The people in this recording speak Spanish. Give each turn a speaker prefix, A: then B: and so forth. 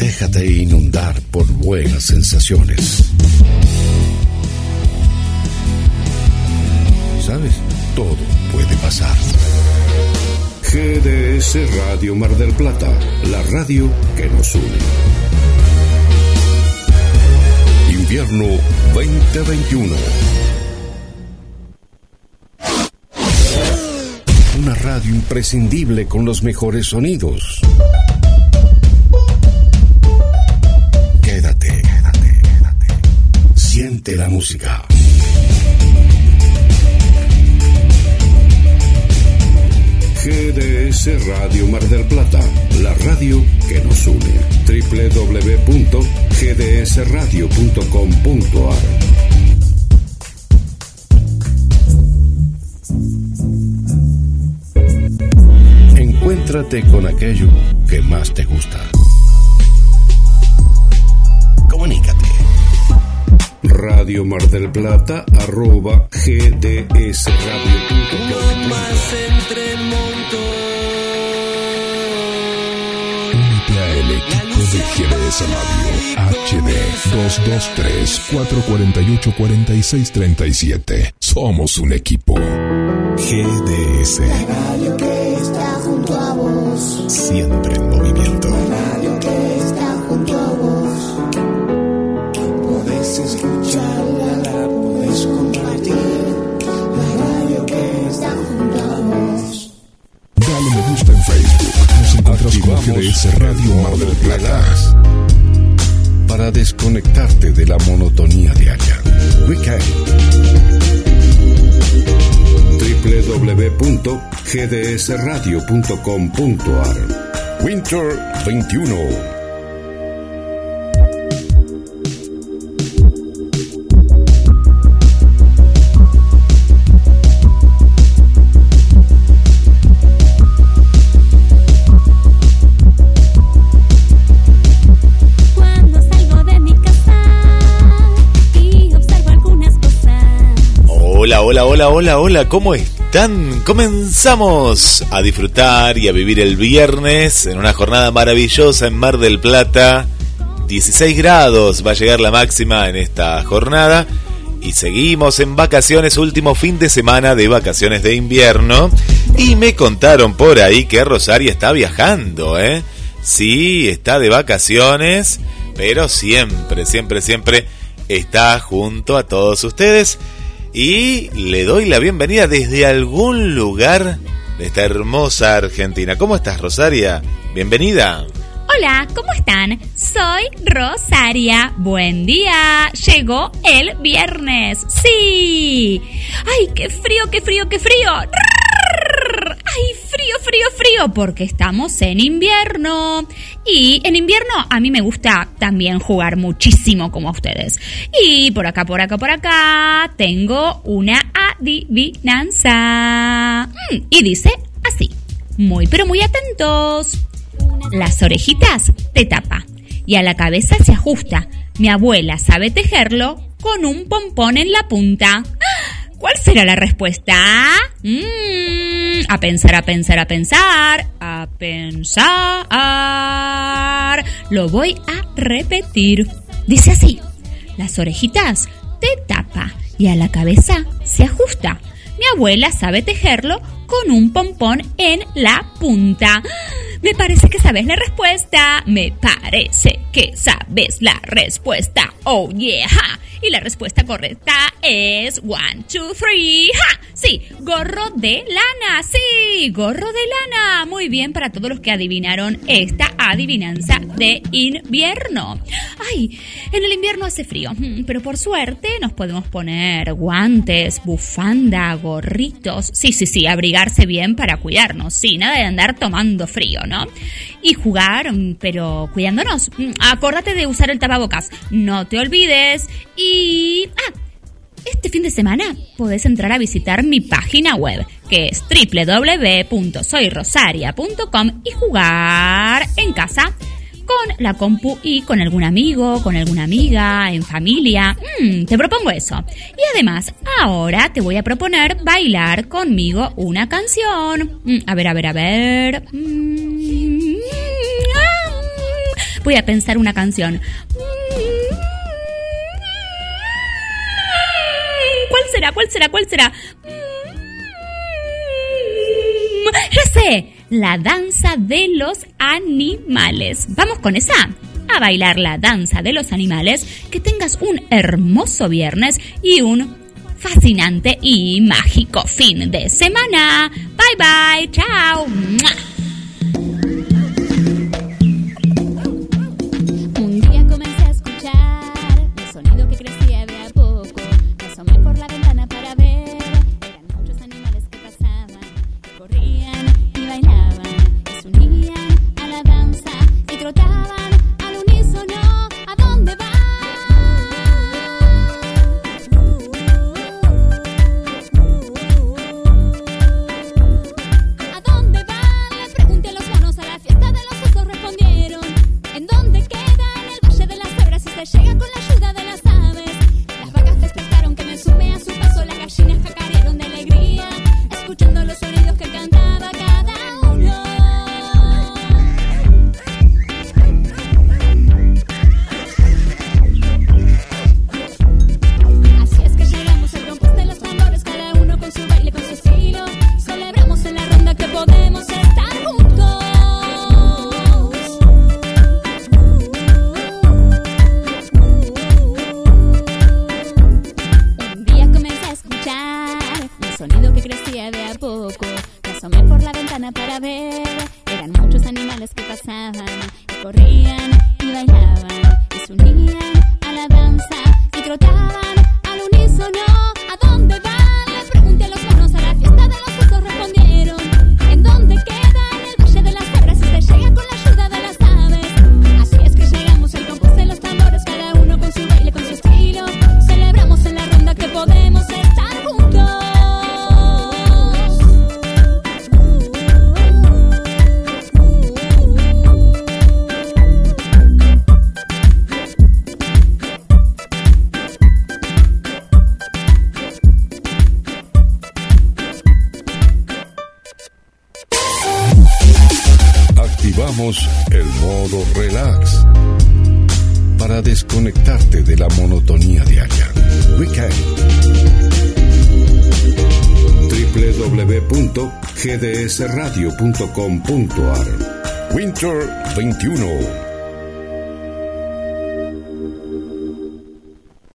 A: Déjate inundar por buenas sensaciones. ¿Sabes? Todo puede pasar. GDS Radio Mar del Plata, la radio que nos une. Invierno 2021. Una radio imprescindible con los mejores sonidos. GDS Radio Mar del Plata, la radio que nos une. www.gdsradio.com.ar Encuéntrate con aquello que más te gusta. Comunícate. Radio Mar del Plata arroba gdsradio.com
B: más entre.
A: Únete a el equipo de GDS Radio HD 223-448-4637. Somos un equipo. GDS.
C: Radio que está junto a vos.
A: Siempre GDS Radio Mar del Plata. Para desconectarte de la monotonía diaria. Weekend. www.gdsradio.com.ar Winter 21
D: Hola, hola, hola, ¿cómo están? Comenzamos a disfrutar y a vivir el viernes en una jornada maravillosa en Mar del Plata. 16 grados va a llegar la máxima en esta jornada. Y seguimos en vacaciones, último fin de semana de vacaciones de invierno. Y me contaron por ahí que Rosaria está viajando, ¿eh? Sí, está de vacaciones, pero siempre, siempre, siempre está junto a todos ustedes. Y le doy la bienvenida desde algún lugar de esta hermosa Argentina. ¿Cómo estás, Rosaria? Bienvenida.
E: Hola, ¿cómo están? Soy Rosaria. Buen día. Llegó el viernes. Sí. Ay, qué frío, qué frío, qué frío. Ay, porque estamos en invierno. Y en invierno a mí me gusta también jugar muchísimo como ustedes. Y por acá, por acá, por acá, tengo una adivinanza. Mm, Y dice así. Muy, pero muy atentos. Las orejitas te tapa y a la cabeza se ajusta. Mi abuela sabe tejerlo con un pompón en la punta. ¡Ah! ¿Cuál será la respuesta? Mm, a pensar, a pensar, a pensar, a pensar. Lo voy a repetir. Dice así. Las orejitas te tapa y a la cabeza se ajusta. Mi abuela sabe tejerlo con un pompón en la punta. Me parece que sabes la respuesta. Me parece que sabes la respuesta. Oh yeah. Y la respuesta correcta es one, two, three. ¡Ja! Sí, gorro de Sí, gorro de lana. Muy bien para todos los que adivinaron esta adivinanza de invierno. Ay, en el invierno hace frío, mm, pero por suerte nos podemos poner guantes, bufanda, gorritos. Sí, sí, sí, abrigarse bien para cuidarnos. Sí, nada de andar tomando frío, ¿no? Y jugar, mm, pero cuidándonos. Mm, Acordate de usar el tapabocas. No te olvides. Y... Ah, este fin de semana podés entrar a visitar mi página web, que es www.soyrosaria.com y jugar en casa con la compu y con algún amigo, con alguna amiga, en familia. Mm, te propongo eso. Y además, ahora te voy a proponer bailar conmigo una canción. Mm, a ver, a ver, a ver. Mm, ah, Voy a pensar una canción. ¿Cuál será? ¿Cuál será? ¿Cuál será? Sé, la danza de los animales. Vamos con esa. A bailar la danza de los animales. Que tengas un hermoso viernes y un fascinante y mágico fin de semana. Bye bye, chao.
F: para
E: ver.
F: Eran
E: muchos
F: animales
E: que
F: pasaban,
E: y
F: corrían
E: y bailaban, y
F: se
E: unían
F: a la danza y trotaban
A: el modo relax para desconectarte de la monotonía diaria. Weekend. www.gdsradio.com.ar Winter 21